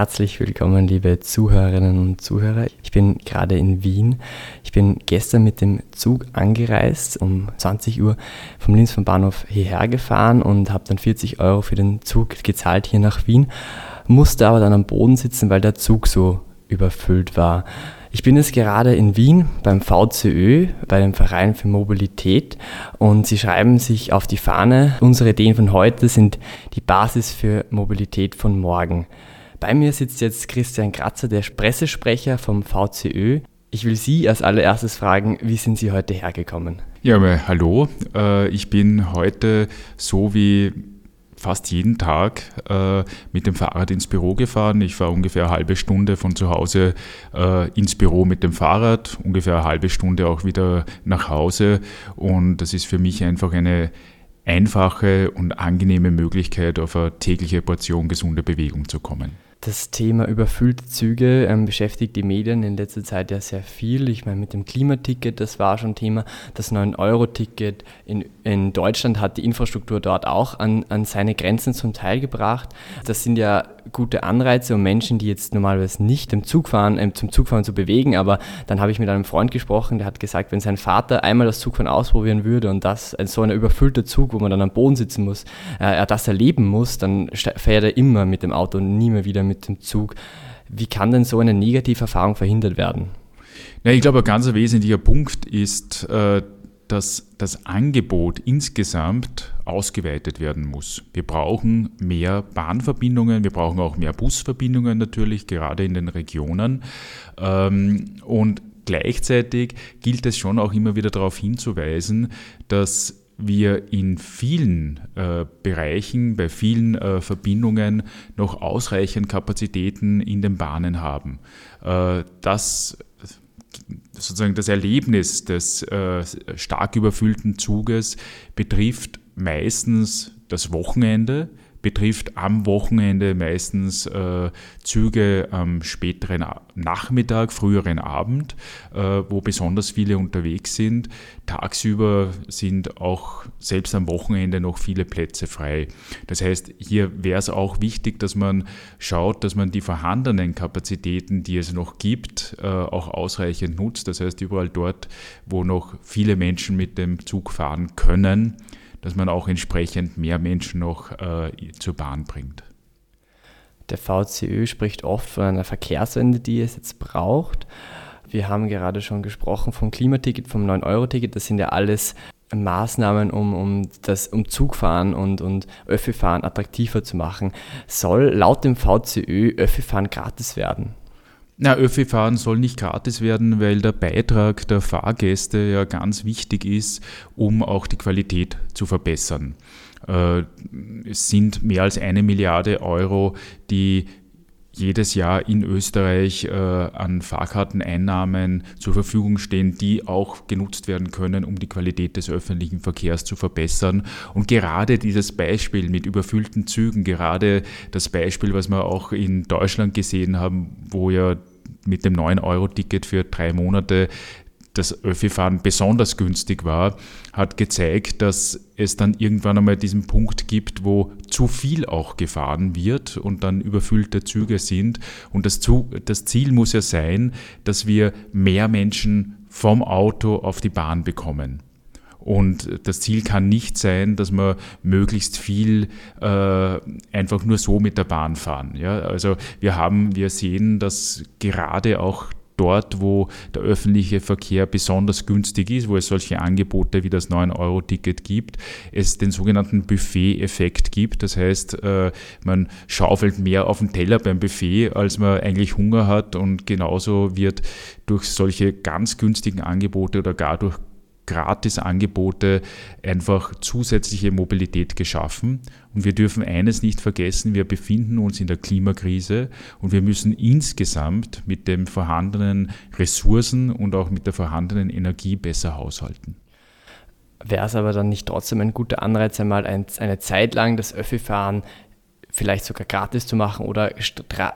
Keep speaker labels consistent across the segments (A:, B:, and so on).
A: Herzlich willkommen, liebe Zuhörerinnen und Zuhörer. Ich bin gerade in Wien. Ich bin gestern mit dem Zug angereist, um 20 Uhr vom Linz vom Bahnhof hierher gefahren und habe dann 40 Euro für den Zug gezahlt hier nach Wien, musste aber dann am Boden sitzen, weil der Zug so überfüllt war. Ich bin jetzt gerade in Wien beim VCÖ, bei dem Verein für Mobilität und sie schreiben sich auf die Fahne, unsere Ideen von heute sind die Basis für Mobilität von morgen. Bei mir sitzt jetzt Christian Kratzer, der Pressesprecher vom VCÖ. Ich will Sie als allererstes fragen, wie sind Sie heute hergekommen?
B: Ja, hallo. Äh, ich bin heute so wie fast jeden Tag äh, mit dem Fahrrad ins Büro gefahren. Ich fahre ungefähr eine halbe Stunde von zu Hause äh, ins Büro mit dem Fahrrad, ungefähr eine halbe Stunde auch wieder nach Hause. Und das ist für mich einfach eine einfache und angenehme Möglichkeit, auf eine tägliche Portion gesunde Bewegung zu kommen.
A: Das Thema überfüllte Züge ähm, beschäftigt die Medien in letzter Zeit ja sehr viel. Ich meine, mit dem Klimaticket, das war schon Thema. Das 9-Euro-Ticket in, in Deutschland hat die Infrastruktur dort auch an, an seine Grenzen zum Teil gebracht. Das sind ja gute Anreize, um Menschen, die jetzt normalerweise nicht im Zug fahren, äh, zum Zugfahren zu bewegen. Aber dann habe ich mit einem Freund gesprochen, der hat gesagt, wenn sein Vater einmal das Zugfahren ausprobieren würde und das so ein überfüllter Zug, wo man dann am Boden sitzen muss, äh, er das erleben muss, dann fährt er immer mit dem Auto und nie mehr wieder mit dem Zug. Wie kann denn so eine negative Erfahrung verhindert werden?
B: Ja, ich glaube, ein ganz wesentlicher Punkt ist, äh, dass das Angebot insgesamt ausgeweitet werden muss. Wir brauchen mehr Bahnverbindungen, wir brauchen auch mehr Busverbindungen natürlich, gerade in den Regionen. Ähm, und gleichzeitig gilt es schon auch immer wieder darauf hinzuweisen, dass wir in vielen äh, Bereichen, bei vielen äh, Verbindungen noch ausreichend Kapazitäten in den Bahnen haben. Äh, das sozusagen das Erlebnis des stark überfüllten Zuges betrifft meistens das Wochenende, betrifft am Wochenende meistens äh, Züge am späteren Nachmittag, früheren Abend, äh, wo besonders viele unterwegs sind. Tagsüber sind auch selbst am Wochenende noch viele Plätze frei. Das heißt, hier wäre es auch wichtig, dass man schaut, dass man die vorhandenen Kapazitäten, die es noch gibt, äh, auch ausreichend nutzt. Das heißt, überall dort, wo noch viele Menschen mit dem Zug fahren können, dass man auch entsprechend mehr Menschen noch äh, zur Bahn bringt.
A: Der VCÖ spricht oft von einer Verkehrswende, die es jetzt braucht. Wir haben gerade schon gesprochen vom Klimaticket, vom 9-Euro-Ticket. Das sind ja alles Maßnahmen, um, um das um Zugfahren und, und Öffi-Fahren attraktiver zu machen. Soll laut dem VCÖ Öffi-Fahren gratis werden?
B: Na, Öffi-Fahren soll nicht gratis werden, weil der Beitrag der Fahrgäste ja ganz wichtig ist, um auch die Qualität zu verbessern. Äh, es sind mehr als eine Milliarde Euro, die jedes Jahr in Österreich äh, an Fahrkarteneinnahmen zur Verfügung stehen, die auch genutzt werden können, um die Qualität des öffentlichen Verkehrs zu verbessern. Und gerade dieses Beispiel mit überfüllten Zügen, gerade das Beispiel, was wir auch in Deutschland gesehen haben, wo ja mit dem 9-Euro-Ticket für drei Monate das Öffi-Fahren besonders günstig war, hat gezeigt, dass es dann irgendwann einmal diesen Punkt gibt, wo zu viel auch gefahren wird und dann überfüllte Züge sind. Und das, das Ziel muss ja sein, dass wir mehr Menschen vom Auto auf die Bahn bekommen. Und das Ziel kann nicht sein, dass wir möglichst viel äh, einfach nur so mit der Bahn fahren. Ja? Also wir haben, wir sehen, dass gerade auch dort, wo der öffentliche Verkehr besonders günstig ist, wo es solche Angebote wie das 9-Euro-Ticket gibt, es den sogenannten Buffet-Effekt gibt. Das heißt, äh, man schaufelt mehr auf den Teller beim Buffet, als man eigentlich Hunger hat und genauso wird durch solche ganz günstigen Angebote oder gar durch Gratisangebote einfach zusätzliche Mobilität geschaffen. Und wir dürfen eines nicht vergessen, wir befinden uns in der Klimakrise und wir müssen insgesamt mit den vorhandenen Ressourcen und auch mit der vorhandenen Energie besser haushalten.
A: Wäre es aber dann nicht trotzdem ein guter Anreiz, einmal ein, eine Zeit lang das Öffi-Fahren vielleicht sogar gratis zu machen oder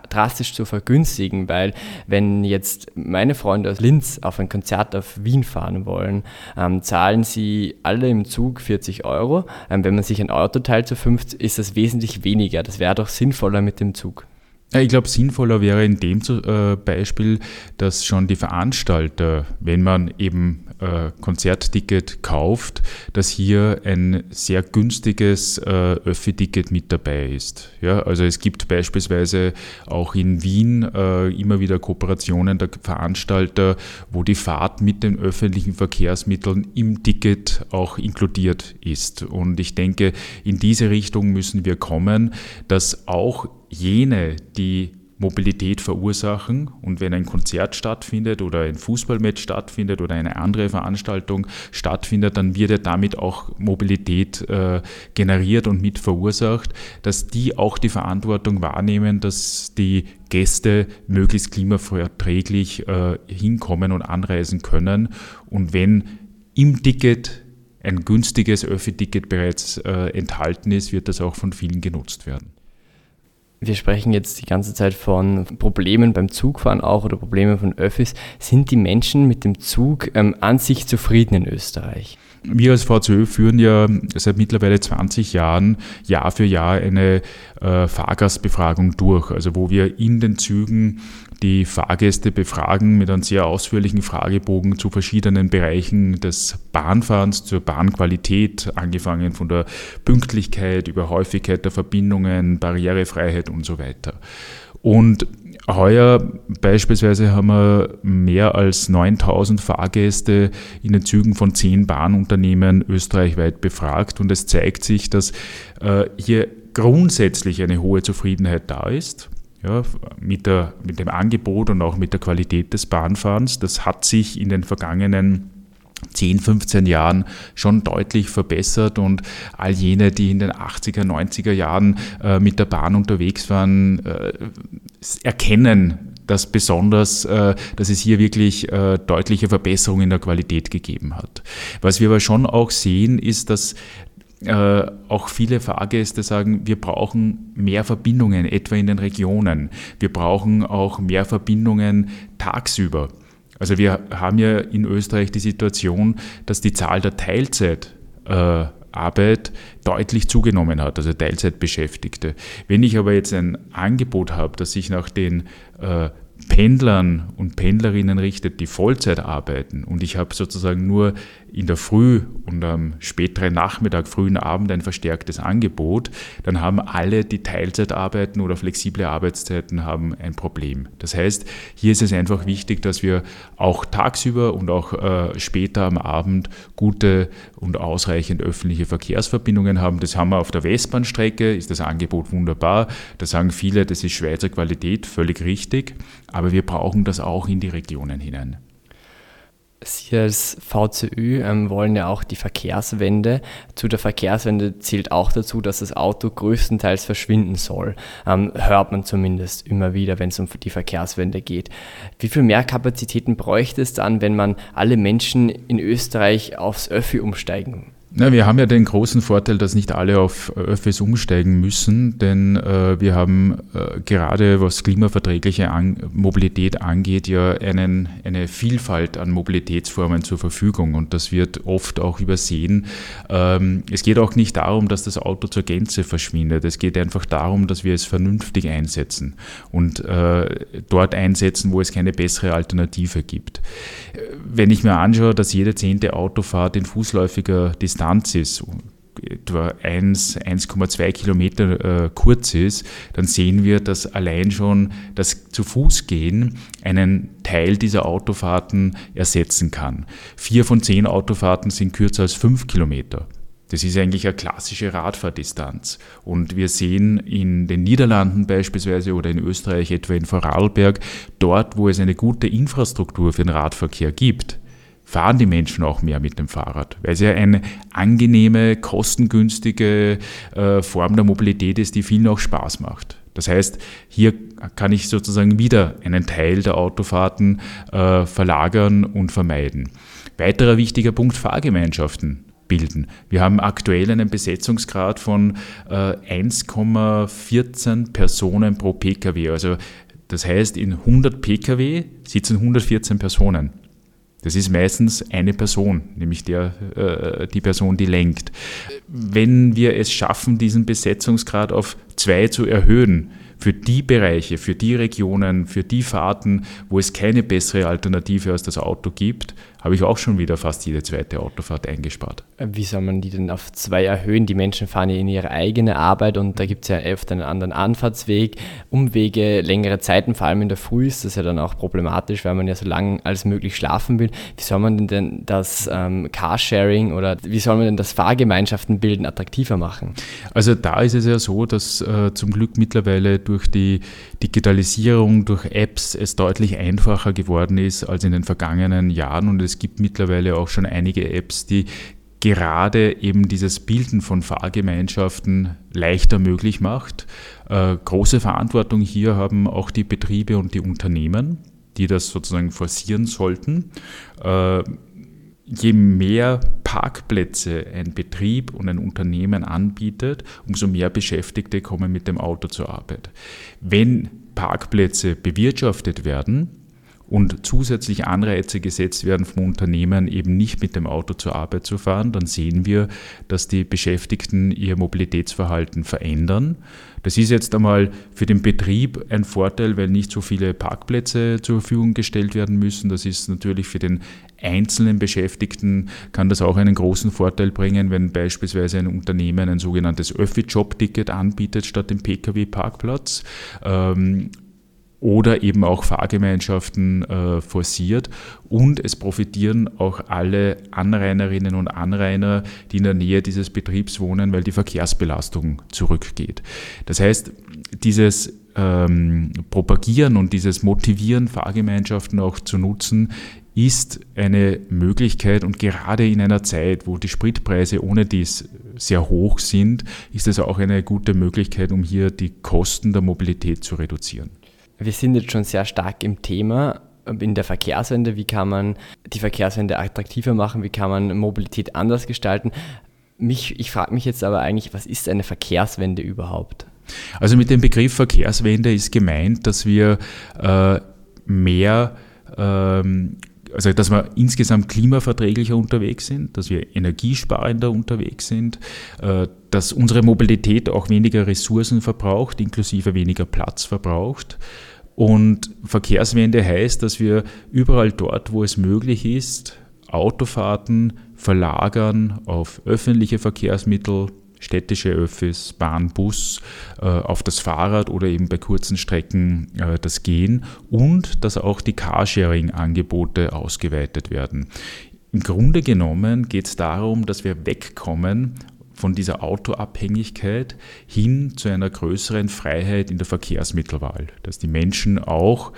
A: drastisch zu vergünstigen, weil wenn jetzt meine Freunde aus Linz auf ein Konzert auf Wien fahren wollen, ähm, zahlen sie alle im Zug 40 Euro. Ähm, wenn man sich ein Auto teilt zu fünft, ist das wesentlich weniger. Das wäre doch sinnvoller mit dem Zug.
B: Ich glaube, sinnvoller wäre in dem äh, Beispiel, dass schon die Veranstalter, wenn man eben äh, Konzertticket kauft, dass hier ein sehr günstiges äh, Öffi-Ticket mit dabei ist. Ja, also es gibt beispielsweise auch in Wien äh, immer wieder Kooperationen der Veranstalter, wo die Fahrt mit den öffentlichen Verkehrsmitteln im Ticket auch inkludiert ist. Und ich denke, in diese Richtung müssen wir kommen, dass auch jene, die Mobilität verursachen. Und wenn ein Konzert stattfindet oder ein Fußballmatch stattfindet oder eine andere Veranstaltung stattfindet, dann wird ja damit auch Mobilität äh, generiert und mit verursacht, dass die auch die Verantwortung wahrnehmen, dass die Gäste möglichst klimaverträglich äh, hinkommen und anreisen können. Und wenn im Ticket ein günstiges Öffi-Ticket bereits äh, enthalten ist, wird das auch von vielen genutzt werden.
A: Wir sprechen jetzt die ganze Zeit von Problemen beim Zugfahren auch oder Problemen von Öffis. Sind die Menschen mit dem Zug ähm, an sich zufrieden in Österreich?
B: Wir als VZÖ führen ja seit mittlerweile 20 Jahren Jahr für Jahr eine äh, Fahrgastbefragung durch, also wo wir in den Zügen die Fahrgäste befragen mit einem sehr ausführlichen Fragebogen zu verschiedenen Bereichen des Bahnfahrens, zur Bahnqualität, angefangen von der Pünktlichkeit über Häufigkeit der Verbindungen, Barrierefreiheit und so weiter. Und Heuer beispielsweise haben wir mehr als 9000 Fahrgäste in den Zügen von zehn Bahnunternehmen österreichweit befragt und es zeigt sich, dass äh, hier grundsätzlich eine hohe Zufriedenheit da ist. Ja, mit, der, mit dem Angebot und auch mit der Qualität des Bahnfahrens. Das hat sich in den vergangenen 10, 15 Jahren schon deutlich verbessert und all jene, die in den 80er, 90er Jahren äh, mit der Bahn unterwegs waren, äh, erkennen dass besonders, äh, dass es hier wirklich äh, deutliche Verbesserungen in der Qualität gegeben hat. Was wir aber schon auch sehen, ist, dass äh, auch viele Fahrgäste sagen, wir brauchen mehr Verbindungen, etwa in den Regionen. Wir brauchen auch mehr Verbindungen tagsüber. Also wir haben ja in Österreich die Situation, dass die Zahl der Teilzeitarbeit deutlich zugenommen hat, also Teilzeitbeschäftigte. Wenn ich aber jetzt ein Angebot habe, das sich nach den äh, Pendlern und Pendlerinnen richtet, die Vollzeit arbeiten und ich habe sozusagen nur in der Früh und am späteren Nachmittag, frühen Abend ein verstärktes Angebot, dann haben alle, die Teilzeit arbeiten oder flexible Arbeitszeiten haben, ein Problem. Das heißt, hier ist es einfach wichtig, dass wir auch tagsüber und auch äh, später am Abend gute und ausreichend öffentliche Verkehrsverbindungen haben. Das haben wir auf der Westbahnstrecke, ist das Angebot wunderbar. Da sagen viele, das ist Schweizer Qualität, völlig richtig, aber wir brauchen das auch in die Regionen hinein.
A: Sie als VCÜ ähm, wollen ja auch die Verkehrswende. Zu der Verkehrswende zählt auch dazu, dass das Auto größtenteils verschwinden soll. Ähm, hört man zumindest immer wieder, wenn es um die Verkehrswende geht. Wie viel mehr Kapazitäten bräuchte es dann, wenn man alle Menschen in Österreich aufs Öffi umsteigen
B: na, wir haben ja den großen Vorteil, dass nicht alle auf Öffis umsteigen müssen, denn äh, wir haben äh, gerade was klimaverträgliche an Mobilität angeht, ja einen, eine Vielfalt an Mobilitätsformen zur Verfügung und das wird oft auch übersehen. Ähm, es geht auch nicht darum, dass das Auto zur Gänze verschwindet. Es geht einfach darum, dass wir es vernünftig einsetzen und äh, dort einsetzen, wo es keine bessere Alternative gibt. Wenn ich mir anschaue, dass jede zehnte Autofahrt in fußläufiger Distanz Distanz ist, etwa 1,2 Kilometer äh, kurz ist, dann sehen wir, dass allein schon das zu Fuß gehen einen Teil dieser Autofahrten ersetzen kann. Vier von zehn Autofahrten sind kürzer als fünf Kilometer. Das ist eigentlich eine klassische Radfahrdistanz. Und wir sehen in den Niederlanden beispielsweise oder in Österreich, etwa in Vorarlberg, dort, wo es eine gute Infrastruktur für den Radverkehr gibt, fahren die Menschen auch mehr mit dem Fahrrad, weil es ja eine angenehme, kostengünstige äh, Form der Mobilität ist, die vielen auch Spaß macht. Das heißt, hier kann ich sozusagen wieder einen Teil der Autofahrten äh, verlagern und vermeiden. Weiterer wichtiger Punkt Fahrgemeinschaften bilden. Wir haben aktuell einen Besetzungsgrad von äh, 1,14 Personen pro Pkw. Also das heißt, in 100 Pkw sitzen 114 Personen. Das ist meistens eine Person, nämlich der, äh, die Person, die lenkt. Wenn wir es schaffen, diesen Besetzungsgrad auf zwei zu erhöhen, für die Bereiche, für die Regionen, für die Fahrten, wo es keine bessere Alternative als das Auto gibt, habe ich auch schon wieder fast jede zweite Autofahrt eingespart.
A: Wie soll man die denn auf zwei erhöhen? Die Menschen fahren ja in ihre eigene Arbeit und da gibt es ja oft einen anderen Anfahrtsweg, Umwege, längere Zeiten, vor allem in der Früh ist das ja dann auch problematisch, weil man ja so lange als möglich schlafen will. Wie soll man denn das ähm, Carsharing oder wie soll man denn das Fahrgemeinschaften bilden attraktiver machen?
B: Also da ist es ja so, dass äh, zum Glück mittlerweile durch die Digitalisierung, durch Apps es deutlich einfacher geworden ist als in den vergangenen Jahren und es es gibt mittlerweile auch schon einige Apps, die gerade eben dieses Bilden von Fahrgemeinschaften leichter möglich macht. Äh, große Verantwortung hier haben auch die Betriebe und die Unternehmen, die das sozusagen forcieren sollten. Äh, je mehr Parkplätze ein Betrieb und ein Unternehmen anbietet, umso mehr Beschäftigte kommen mit dem Auto zur Arbeit. Wenn Parkplätze bewirtschaftet werden, und zusätzlich Anreize gesetzt werden vom Unternehmen, eben nicht mit dem Auto zur Arbeit zu fahren, dann sehen wir, dass die Beschäftigten ihr Mobilitätsverhalten verändern. Das ist jetzt einmal für den Betrieb ein Vorteil, weil nicht so viele Parkplätze zur Verfügung gestellt werden müssen. Das ist natürlich für den einzelnen Beschäftigten kann das auch einen großen Vorteil bringen, wenn beispielsweise ein Unternehmen ein sogenanntes Öffi-Job-Ticket anbietet statt dem Pkw-Parkplatz. Oder eben auch Fahrgemeinschaften äh, forciert. Und es profitieren auch alle Anrainerinnen und Anrainer, die in der Nähe dieses Betriebs wohnen, weil die Verkehrsbelastung zurückgeht. Das heißt, dieses ähm, Propagieren und dieses Motivieren, Fahrgemeinschaften auch zu nutzen, ist eine Möglichkeit und gerade in einer Zeit, wo die Spritpreise ohne dies sehr hoch sind, ist es auch eine gute Möglichkeit, um hier die Kosten der Mobilität zu reduzieren
A: wir sind jetzt schon sehr stark im Thema in der Verkehrswende. Wie kann man die Verkehrswende attraktiver machen? Wie kann man Mobilität anders gestalten? Mich, ich frage mich jetzt aber eigentlich, was ist eine Verkehrswende überhaupt?
B: Also mit dem Begriff Verkehrswende ist gemeint, dass wir äh, mehr ähm, also dass wir insgesamt klimaverträglicher unterwegs sind, dass wir energiesparender unterwegs sind, äh, dass unsere Mobilität auch weniger Ressourcen verbraucht, inklusive weniger Platz verbraucht. Und Verkehrswende heißt, dass wir überall dort, wo es möglich ist, Autofahrten verlagern auf öffentliche Verkehrsmittel, städtische Öffis, Bahn, Bus, äh, auf das Fahrrad oder eben bei kurzen Strecken äh, das Gehen und dass auch die Carsharing-Angebote ausgeweitet werden. Im Grunde genommen geht es darum, dass wir wegkommen von dieser Autoabhängigkeit hin zu einer größeren Freiheit in der Verkehrsmittelwahl, dass die Menschen auch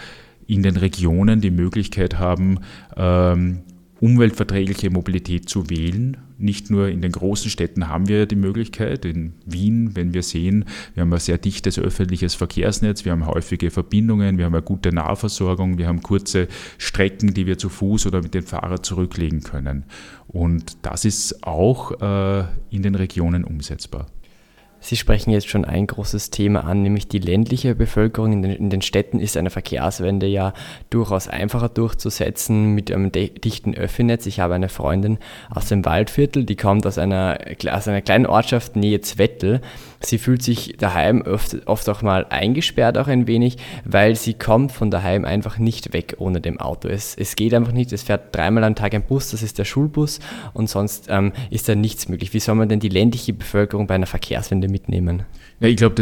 B: in den Regionen die Möglichkeit haben, ähm, umweltverträgliche Mobilität zu wählen. Nicht nur in den großen Städten haben wir die Möglichkeit, in Wien, wenn wir sehen, wir haben ein sehr dichtes öffentliches Verkehrsnetz, wir haben häufige Verbindungen, wir haben eine gute Nahversorgung, wir haben kurze Strecken, die wir zu Fuß oder mit dem Fahrrad zurücklegen können. Und das ist auch äh, in den Regionen umsetzbar.
A: Sie sprechen jetzt schon ein großes Thema an, nämlich die ländliche Bevölkerung. In den, in den, Städten ist eine Verkehrswende ja durchaus einfacher durchzusetzen mit einem dichten Öffinetz. Ich habe eine Freundin aus dem Waldviertel, die kommt aus einer, aus einer kleinen Ortschaft nähe Zwettel. Sie fühlt sich daheim oft, oft auch mal eingesperrt, auch ein wenig, weil sie kommt von daheim einfach nicht weg ohne dem Auto. Es, es geht einfach nicht, es fährt dreimal am Tag ein Bus, das ist der Schulbus und sonst ähm, ist da nichts möglich. Wie soll man denn die ländliche Bevölkerung bei einer Verkehrswende mitnehmen?
B: Ja, ich glaube,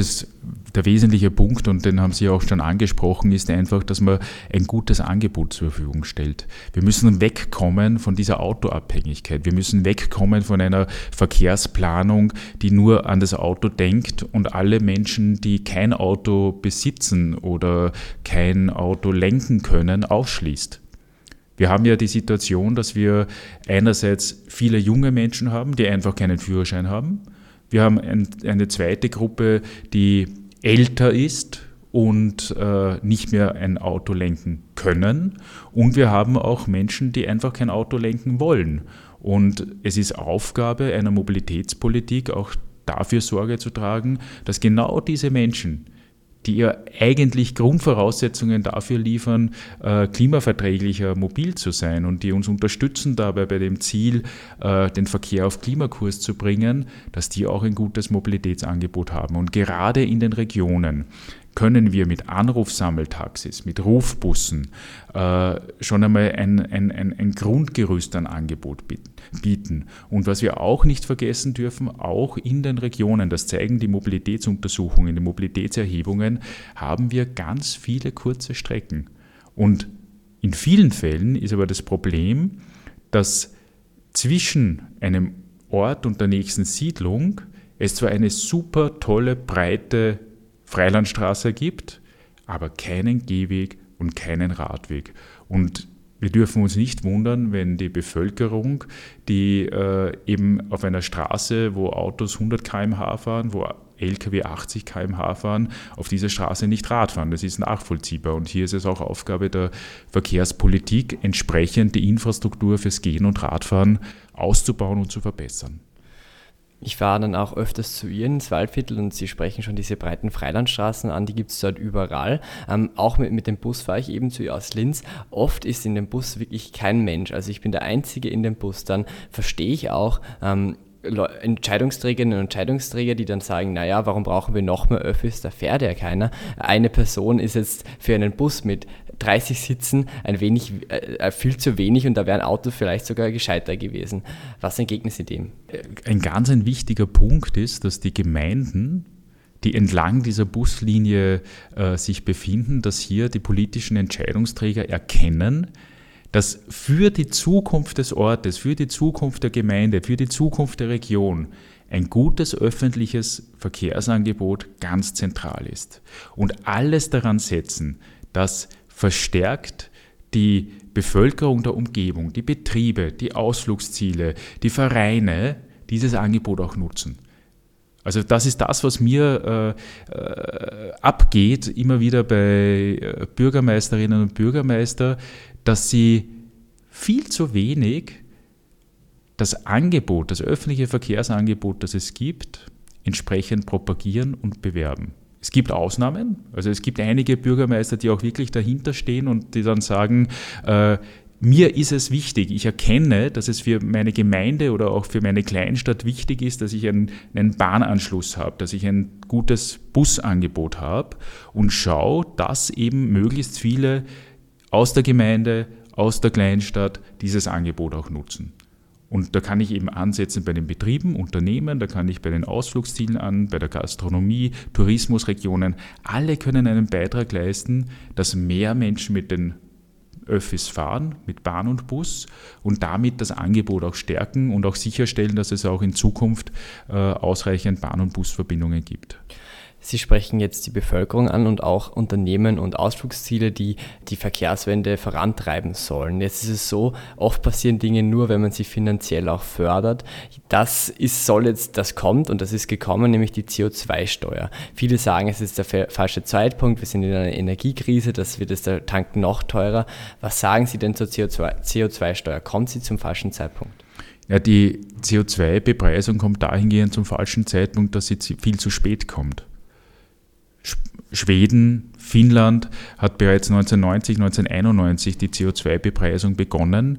B: der wesentliche Punkt, und den haben Sie auch schon angesprochen, ist einfach, dass man ein gutes Angebot zur Verfügung stellt. Wir müssen wegkommen von dieser Autoabhängigkeit. Wir müssen wegkommen von einer Verkehrsplanung, die nur an das Auto denkt und alle Menschen, die kein Auto besitzen oder kein Auto lenken können, ausschließt. Wir haben ja die Situation, dass wir einerseits viele junge Menschen haben, die einfach keinen Führerschein haben wir haben ein, eine zweite Gruppe, die älter ist und äh, nicht mehr ein Auto lenken können. Und wir haben auch Menschen, die einfach kein Auto lenken wollen. Und es ist Aufgabe einer Mobilitätspolitik, auch dafür Sorge zu tragen, dass genau diese Menschen, die ja eigentlich Grundvoraussetzungen dafür liefern, äh, klimaverträglicher mobil zu sein und die uns unterstützen dabei bei dem Ziel, äh, den Verkehr auf Klimakurs zu bringen, dass die auch ein gutes Mobilitätsangebot haben. Und gerade in den Regionen, können wir mit Anrufsammeltaxis, mit Rufbussen äh, schon einmal ein, ein, ein, ein Grundgerüst an Angebot bieten. Und was wir auch nicht vergessen dürfen, auch in den Regionen, das zeigen die Mobilitätsuntersuchungen, die Mobilitätserhebungen, haben wir ganz viele kurze Strecken. Und in vielen Fällen ist aber das Problem, dass zwischen einem Ort und der nächsten Siedlung es zwar eine super tolle, breite Freilandstraße gibt, aber keinen Gehweg und keinen Radweg. Und wir dürfen uns nicht wundern, wenn die Bevölkerung, die äh, eben auf einer Straße, wo Autos 100 km/h fahren, wo Lkw 80 km/h fahren, auf dieser Straße nicht Rad fahren. Das ist nachvollziehbar. Und hier ist es auch Aufgabe der Verkehrspolitik, entsprechend die Infrastruktur fürs Gehen und Radfahren auszubauen und zu verbessern.
A: Ich fahre dann auch öfters zu ihr ins Waldviertel und Sie sprechen schon diese breiten Freilandstraßen an, die gibt es dort überall. Ähm, auch mit, mit dem Bus fahre ich eben zu ihr aus Linz. Oft ist in dem Bus wirklich kein Mensch. Also ich bin der Einzige in dem Bus. Dann verstehe ich auch, ähm, Entscheidungsträgerinnen und Entscheidungsträger, die dann sagen, naja, warum brauchen wir noch mehr Öffis, da fährt ja keiner. Eine Person ist jetzt für einen Bus mit 30 Sitzen ein wenig, äh, viel zu wenig und da wären Autos vielleicht sogar gescheiter gewesen. Was entgegnen Sie dem?
B: Ein ganz ein wichtiger Punkt ist, dass die Gemeinden die entlang dieser Buslinie äh, sich befinden, dass hier die politischen Entscheidungsträger erkennen, dass für die Zukunft des Ortes, für die Zukunft der Gemeinde, für die Zukunft der Region ein gutes öffentliches Verkehrsangebot ganz zentral ist. Und alles daran setzen, dass verstärkt die Bevölkerung der Umgebung, die Betriebe, die Ausflugsziele, die Vereine dieses Angebot auch nutzen. Also das ist das, was mir äh, äh, abgeht, immer wieder bei äh, Bürgermeisterinnen und Bürgermeistern, dass sie viel zu wenig das Angebot, das öffentliche Verkehrsangebot, das es gibt, entsprechend propagieren und bewerben. Es gibt Ausnahmen, also es gibt einige Bürgermeister, die auch wirklich dahinter stehen und die dann sagen, äh, mir ist es wichtig, ich erkenne, dass es für meine Gemeinde oder auch für meine Kleinstadt wichtig ist, dass ich einen, einen Bahnanschluss habe, dass ich ein gutes Busangebot habe und schaue, dass eben möglichst viele aus der Gemeinde, aus der Kleinstadt dieses Angebot auch nutzen. Und da kann ich eben ansetzen bei den Betrieben, Unternehmen, da kann ich bei den Ausflugszielen an, bei der Gastronomie, Tourismusregionen. Alle können einen Beitrag leisten, dass mehr Menschen mit den Öffis fahren, mit Bahn und Bus und damit das Angebot auch stärken und auch sicherstellen, dass es auch in Zukunft äh, ausreichend Bahn- und Busverbindungen gibt.
A: Sie sprechen jetzt die Bevölkerung an und auch Unternehmen und Ausflugsziele, die die Verkehrswende vorantreiben sollen. Jetzt ist es so, oft passieren Dinge nur, wenn man sie finanziell auch fördert. Das ist, soll jetzt, das kommt und das ist gekommen, nämlich die CO2-Steuer. Viele sagen, es ist der falsche Zeitpunkt, wir sind in einer Energiekrise, das wird jetzt der Tank noch teurer. Was sagen Sie denn zur CO2-Steuer? Kommt sie zum falschen Zeitpunkt?
B: Ja, die CO2-Bepreisung kommt dahingehend zum falschen Zeitpunkt, dass sie viel zu spät kommt. Schweden, Finnland hat bereits 1990, 1991 die CO2-Bepreisung begonnen.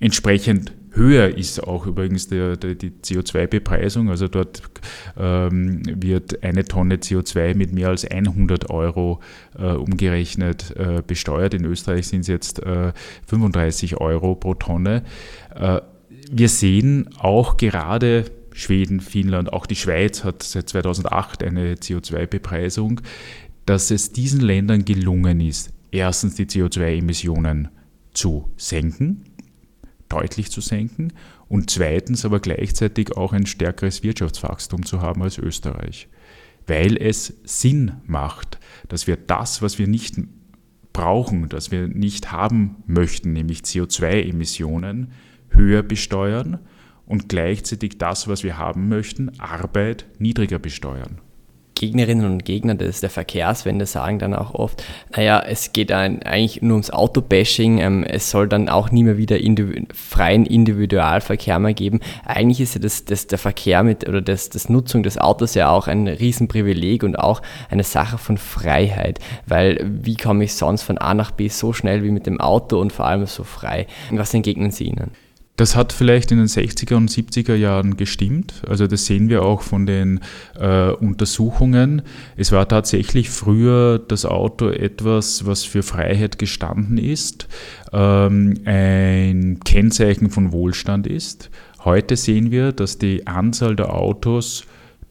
B: Entsprechend höher ist auch übrigens der, der, die CO2-Bepreisung. Also dort ähm, wird eine Tonne CO2 mit mehr als 100 Euro äh, umgerechnet äh, besteuert. In Österreich sind es jetzt äh, 35 Euro pro Tonne. Äh, wir sehen auch gerade Schweden, Finnland, auch die Schweiz hat seit 2008 eine CO2-Bepreisung, dass es diesen Ländern gelungen ist, erstens die CO2-Emissionen zu senken, deutlich zu senken, und zweitens aber gleichzeitig auch ein stärkeres Wirtschaftswachstum zu haben als Österreich. Weil es Sinn macht, dass wir das, was wir nicht brauchen, das wir nicht haben möchten, nämlich CO2-Emissionen, höher besteuern und gleichzeitig das, was wir haben möchten, Arbeit, niedriger besteuern.
A: Gegnerinnen und Gegner des, der Verkehrswende sagen dann auch oft, naja, es geht eigentlich nur ums Autobashing, ähm, es soll dann auch nie mehr wieder individu freien Individualverkehr mehr geben. Eigentlich ist ja das, das, der Verkehr mit oder das, das Nutzung des Autos ja auch ein Riesenprivileg und auch eine Sache von Freiheit, weil wie komme ich sonst von A nach B so schnell wie mit dem Auto und vor allem so frei? Was entgegnen Sie ihnen?
B: Das hat vielleicht in den 60er und 70er Jahren gestimmt. Also das sehen wir auch von den äh, Untersuchungen. Es war tatsächlich früher das Auto etwas, was für Freiheit gestanden ist, ähm, ein Kennzeichen von Wohlstand ist. Heute sehen wir, dass die Anzahl der Autos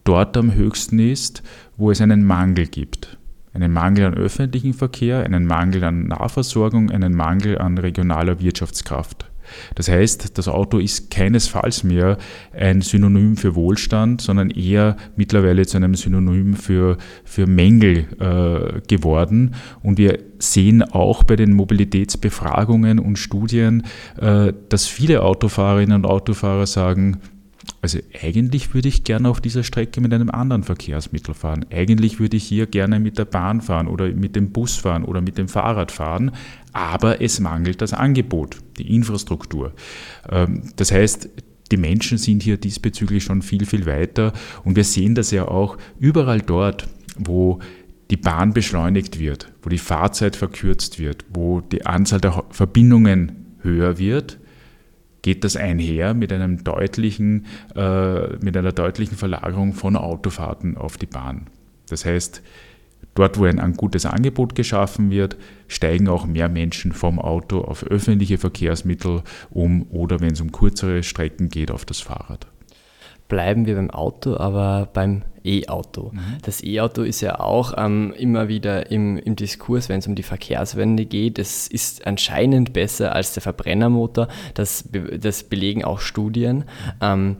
B: dort am höchsten ist, wo es einen Mangel gibt. Einen Mangel an öffentlichem Verkehr, einen Mangel an Nahversorgung, einen Mangel an regionaler Wirtschaftskraft. Das heißt, das Auto ist keinesfalls mehr ein Synonym für Wohlstand, sondern eher mittlerweile zu einem Synonym für, für Mängel äh, geworden. Und wir sehen auch bei den Mobilitätsbefragungen und Studien, äh, dass viele Autofahrerinnen und Autofahrer sagen, also eigentlich würde ich gerne auf dieser Strecke mit einem anderen Verkehrsmittel fahren. Eigentlich würde ich hier gerne mit der Bahn fahren oder mit dem Bus fahren oder mit dem Fahrrad fahren, aber es mangelt das Angebot, die Infrastruktur. Ähm, das heißt, die Menschen sind hier diesbezüglich schon viel, viel weiter und wir sehen das ja auch überall dort, wo die Bahn beschleunigt wird, wo die Fahrzeit verkürzt wird, wo die Anzahl der Verbindungen höher wird, geht das einher mit, einem deutlichen, äh, mit einer deutlichen Verlagerung von Autofahrten auf die Bahn. Das heißt, dort, wo ein, ein gutes Angebot geschaffen wird, steigen auch mehr Menschen vom Auto auf öffentliche Verkehrsmittel um oder wenn es um kürzere Strecken geht, auf das Fahrrad
A: bleiben wir beim Auto, aber beim E-Auto. Mhm. Das E-Auto ist ja auch ähm, immer wieder im, im Diskurs, wenn es um die Verkehrswende geht. Es ist anscheinend besser als der Verbrennermotor. Das, das belegen auch Studien. Ähm,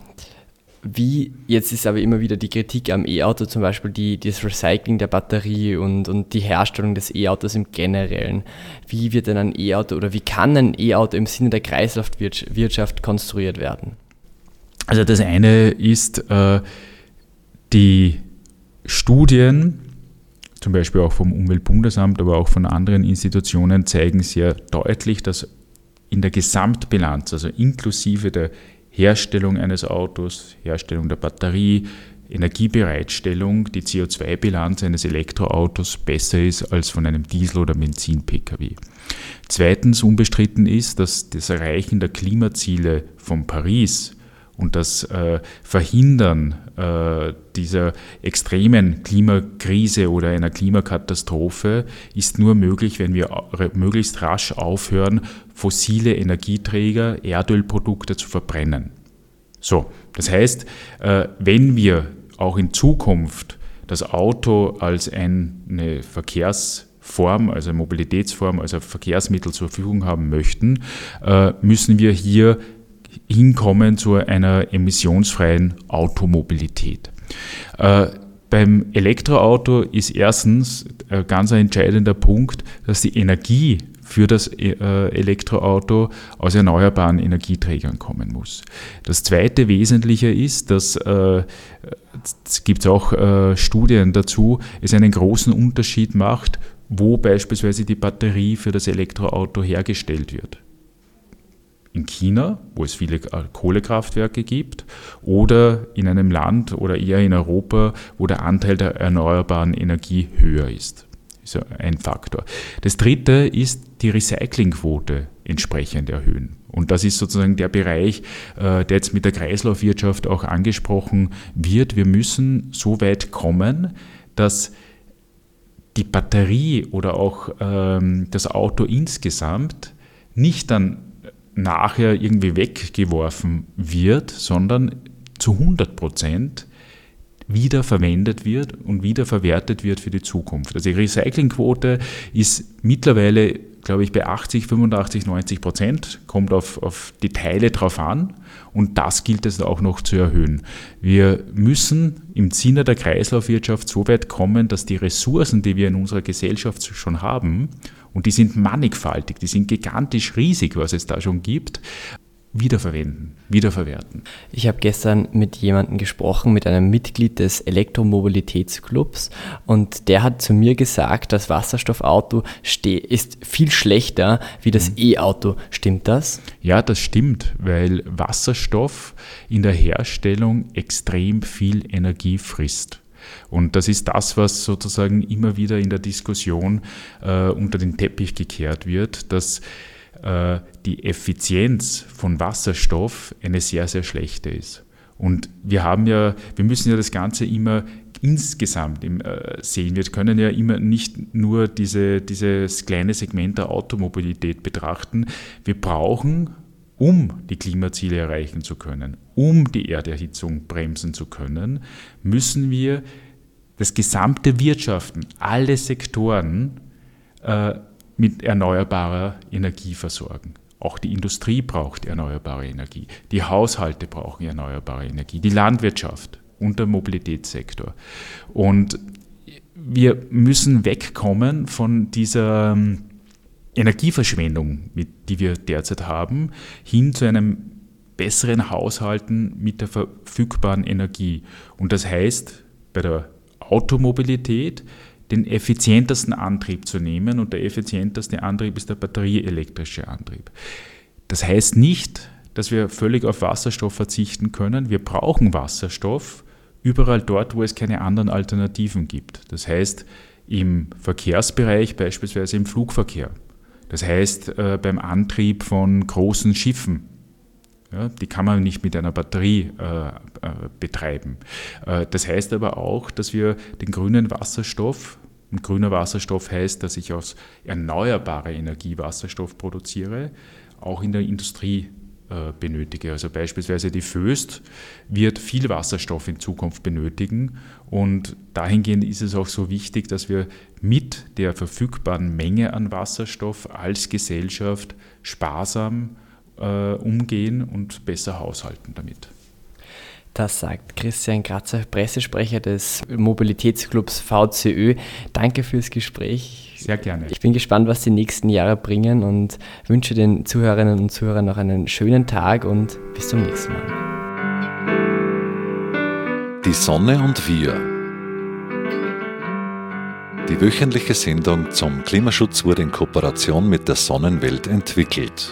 A: wie, jetzt ist aber immer wieder die Kritik am E-Auto, zum Beispiel die, das Recycling der Batterie und, und die Herstellung des E-Autos im Generellen. Wie wird denn ein E-Auto oder wie kann ein E-Auto im Sinne der Kreislaufwirtschaft konstruiert werden?
B: Also das eine ist äh, die Studien, zum Beispiel auch vom Umweltbundesamt, aber auch von anderen Institutionen, zeigen sehr deutlich, dass in der Gesamtbilanz, also inklusive der Herstellung eines Autos, Herstellung der Batterie, Energiebereitstellung, die CO2-Bilanz eines Elektroautos besser ist als von einem Diesel- oder Benzin-Pkw. Zweitens unbestritten ist, dass das Erreichen der Klimaziele von Paris und das äh, Verhindern äh, dieser extremen Klimakrise oder einer Klimakatastrophe ist nur möglich, wenn wir möglichst rasch aufhören, fossile Energieträger, Erdölprodukte zu verbrennen. So, das heißt, äh, wenn wir auch in Zukunft das Auto als eine Verkehrsform, also eine Mobilitätsform, also Verkehrsmittel zur Verfügung haben möchten, äh, müssen wir hier hinkommen zu einer emissionsfreien Automobilität. Äh, beim Elektroauto ist erstens ein ganz entscheidender Punkt, dass die Energie für das äh, Elektroauto aus erneuerbaren Energieträgern kommen muss. Das zweite Wesentliche ist, dass äh, es gibt auch äh, Studien dazu, es einen großen Unterschied macht, wo beispielsweise die Batterie für das Elektroauto hergestellt wird in China, wo es viele Kohlekraftwerke gibt, oder in einem Land oder eher in Europa, wo der Anteil der erneuerbaren Energie höher ist. Das ist ein Faktor. Das dritte ist die Recyclingquote entsprechend erhöhen. Und das ist sozusagen der Bereich, äh, der jetzt mit der Kreislaufwirtschaft auch angesprochen wird. Wir müssen so weit kommen, dass die Batterie oder auch ähm, das Auto insgesamt nicht dann nachher irgendwie weggeworfen wird, sondern zu 100 Prozent wiederverwendet wird und wiederverwertet wird für die Zukunft. Also die Recyclingquote ist mittlerweile, glaube ich, bei 80, 85, 90 Prozent, kommt auf, auf die Teile drauf an und das gilt es auch noch zu erhöhen. Wir müssen im Sinne der Kreislaufwirtschaft so weit kommen, dass die Ressourcen, die wir in unserer Gesellschaft schon haben, und die sind mannigfaltig, die sind gigantisch riesig, was es da schon gibt, wiederverwenden, wiederverwerten.
A: Ich habe gestern mit jemandem gesprochen, mit einem Mitglied des Elektromobilitätsclubs und der hat zu mir gesagt, das Wasserstoffauto ist viel schlechter wie das mhm. E-Auto. Stimmt das?
B: Ja, das stimmt, weil Wasserstoff in der Herstellung extrem viel Energie frisst. Und das ist das, was sozusagen immer wieder in der Diskussion äh, unter den Teppich gekehrt wird, dass die Effizienz von Wasserstoff eine sehr, sehr schlechte ist. Und wir haben ja, wir müssen ja das Ganze immer insgesamt äh, sehen. Wir können ja immer nicht nur diese, dieses kleine Segment der Automobilität betrachten. Wir brauchen, um die Klimaziele erreichen zu können, um die Erderhitzung bremsen zu können, müssen wir das gesamte Wirtschaften, alle Sektoren äh, mit erneuerbarer Energie versorgen. Auch die Industrie braucht erneuerbare Energie, die Haushalte brauchen erneuerbare Energie, die Landwirtschaft und der Mobilitätssektor. Und wir müssen wegkommen von dieser ähm, Energieverschwendung, die wir derzeit haben, hin zu einem besseren Haushalten mit der verfügbaren Energie. Und das heißt, bei der Automobilität den effizientesten Antrieb zu nehmen und der effizienteste Antrieb ist der batterieelektrische Antrieb. Das heißt nicht, dass wir völlig auf Wasserstoff verzichten können. Wir brauchen Wasserstoff überall dort, wo es keine anderen Alternativen gibt. Das heißt im Verkehrsbereich, beispielsweise im Flugverkehr. Das heißt äh, beim Antrieb von großen Schiffen. Ja, die kann man nicht mit einer Batterie äh, äh, betreiben. Äh, das heißt aber auch, dass wir den grünen Wasserstoff, und grüner Wasserstoff heißt, dass ich aus erneuerbarer Energie Wasserstoff produziere, auch in der Industrie äh, benötige. Also beispielsweise die Föst wird viel Wasserstoff in Zukunft benötigen und dahingehend ist es auch so wichtig, dass wir mit der verfügbaren Menge an Wasserstoff als Gesellschaft sparsam äh, umgehen und besser haushalten damit.
A: Das sagt Christian Kratzer, Pressesprecher des Mobilitätsclubs VCÖ. Danke fürs Gespräch.
B: Sehr gerne.
A: Ich bin gespannt, was die nächsten Jahre bringen und wünsche den Zuhörerinnen und Zuhörern noch einen schönen Tag und bis zum nächsten Mal.
C: Die Sonne und wir. Die wöchentliche Sendung zum Klimaschutz wurde in Kooperation mit der Sonnenwelt entwickelt.